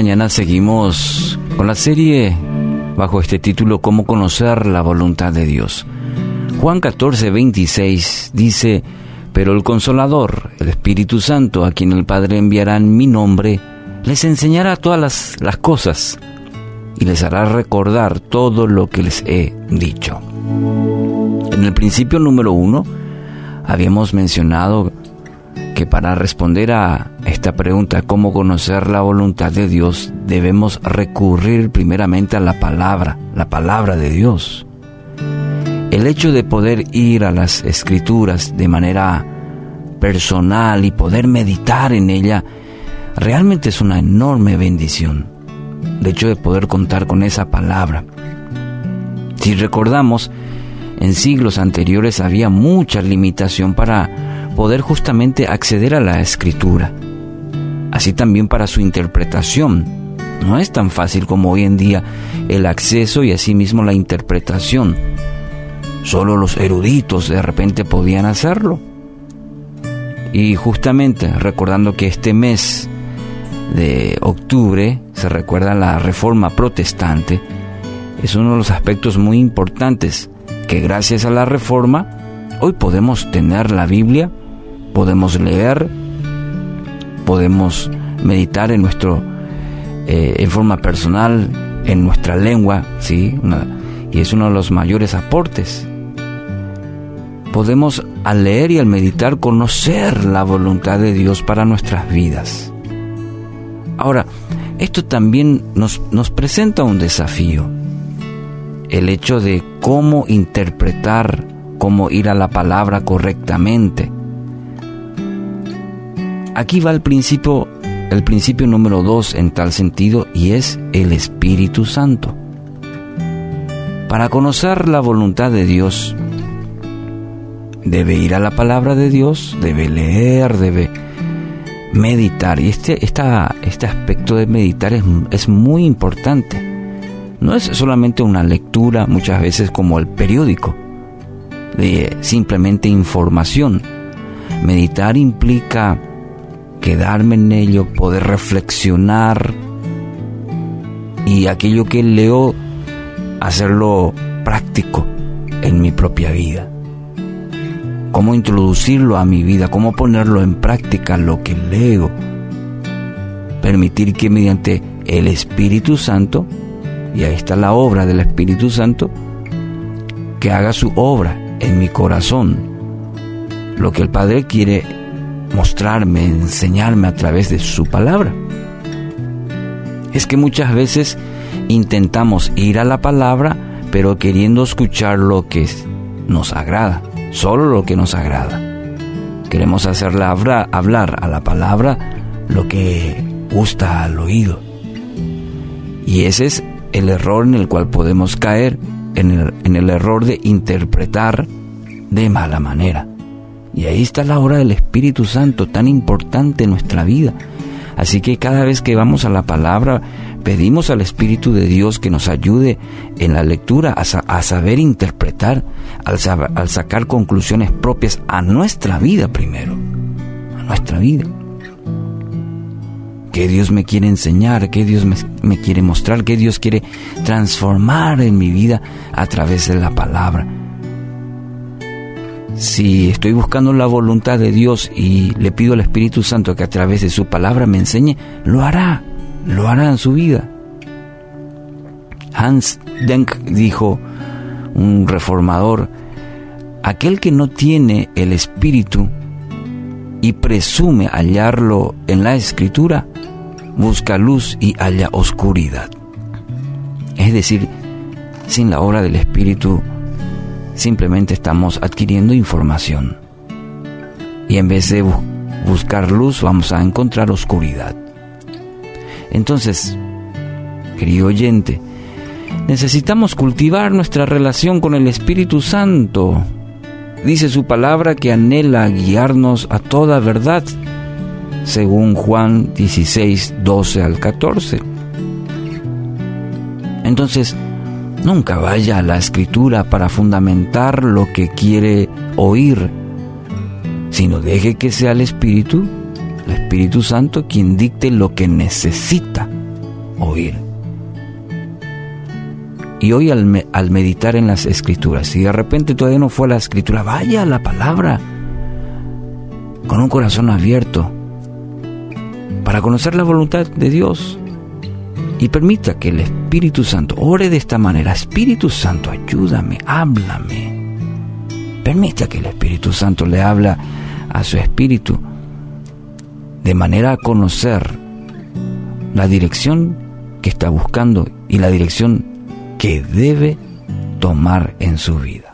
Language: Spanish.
Mañana seguimos con la serie bajo este título Cómo conocer la voluntad de Dios. Juan 14, 26 dice, Pero el consolador, el Espíritu Santo, a quien el Padre enviará en mi nombre, les enseñará todas las, las cosas y les hará recordar todo lo que les he dicho. En el principio número uno, habíamos mencionado que para responder a esta pregunta, cómo conocer la voluntad de Dios, debemos recurrir primeramente a la palabra, la palabra de Dios. El hecho de poder ir a las escrituras de manera personal y poder meditar en ella, realmente es una enorme bendición. El hecho de poder contar con esa palabra. Si recordamos, en siglos anteriores había mucha limitación para poder justamente acceder a la escritura, así también para su interpretación. No es tan fácil como hoy en día el acceso y asimismo la interpretación. Solo los eruditos de repente podían hacerlo. Y justamente recordando que este mes de octubre se recuerda la reforma protestante, es uno de los aspectos muy importantes que gracias a la reforma hoy podemos tener la Biblia podemos leer, podemos meditar en nuestro, eh, en forma personal, en nuestra lengua, ¿sí? y es uno de los mayores aportes. Podemos al leer y al meditar conocer la voluntad de Dios para nuestras vidas. Ahora, esto también nos, nos presenta un desafío, el hecho de cómo interpretar, cómo ir a la palabra correctamente Aquí va el principio, el principio número dos en tal sentido y es el Espíritu Santo. Para conocer la voluntad de Dios, debe ir a la palabra de Dios, debe leer, debe meditar. Y este, este aspecto de meditar es, es muy importante. No es solamente una lectura, muchas veces como el periódico, de simplemente información. Meditar implica quedarme en ello, poder reflexionar y aquello que leo, hacerlo práctico en mi propia vida. Cómo introducirlo a mi vida, cómo ponerlo en práctica lo que leo. Permitir que mediante el Espíritu Santo, y ahí está la obra del Espíritu Santo, que haga su obra en mi corazón. Lo que el Padre quiere mostrarme, enseñarme a través de su palabra. Es que muchas veces intentamos ir a la palabra, pero queriendo escuchar lo que nos agrada, solo lo que nos agrada. Queremos hacerla hablar a la palabra lo que gusta al oído. Y ese es el error en el cual podemos caer, en el, en el error de interpretar de mala manera. Y ahí está la obra del Espíritu Santo, tan importante en nuestra vida. Así que cada vez que vamos a la palabra, pedimos al Espíritu de Dios que nos ayude en la lectura a, saber interpretar, al, sacar conclusiones propias a nuestra vida primero, a nuestra vida. ¿Qué Dios me quiere enseñar? ¿Qué Dios me, me quiere mostrar? ¿Qué Dios quiere transformar en mi vida a través de la palabra? Si estoy buscando la voluntad de Dios y le pido al Espíritu Santo que a través de su palabra me enseñe, lo hará, lo hará en su vida. Hans Denk dijo, un reformador, aquel que no tiene el Espíritu y presume hallarlo en la Escritura, busca luz y halla oscuridad. Es decir, sin la obra del Espíritu, simplemente estamos adquiriendo información. Y en vez de buscar luz, vamos a encontrar oscuridad. Entonces, querido oyente, necesitamos cultivar nuestra relación con el Espíritu Santo. Dice su palabra que anhela guiarnos a toda verdad, según Juan 16, 12 al 14. Entonces, Nunca vaya a la escritura para fundamentar lo que quiere oír, sino deje que sea el Espíritu, el Espíritu Santo, quien dicte lo que necesita oír. Y hoy al, meditar en las escrituras, si de repente todavía no fue la escritura, vaya a la palabra con un corazón abierto para conocer la voluntad de Dios y permita que el Espíritu Santo ore de esta manera. Espíritu Santo, ayúdame, háblame. Permita que el Espíritu Santo le habla a su espíritu de manera a conocer la dirección que está buscando y la dirección que debe tomar en su vida.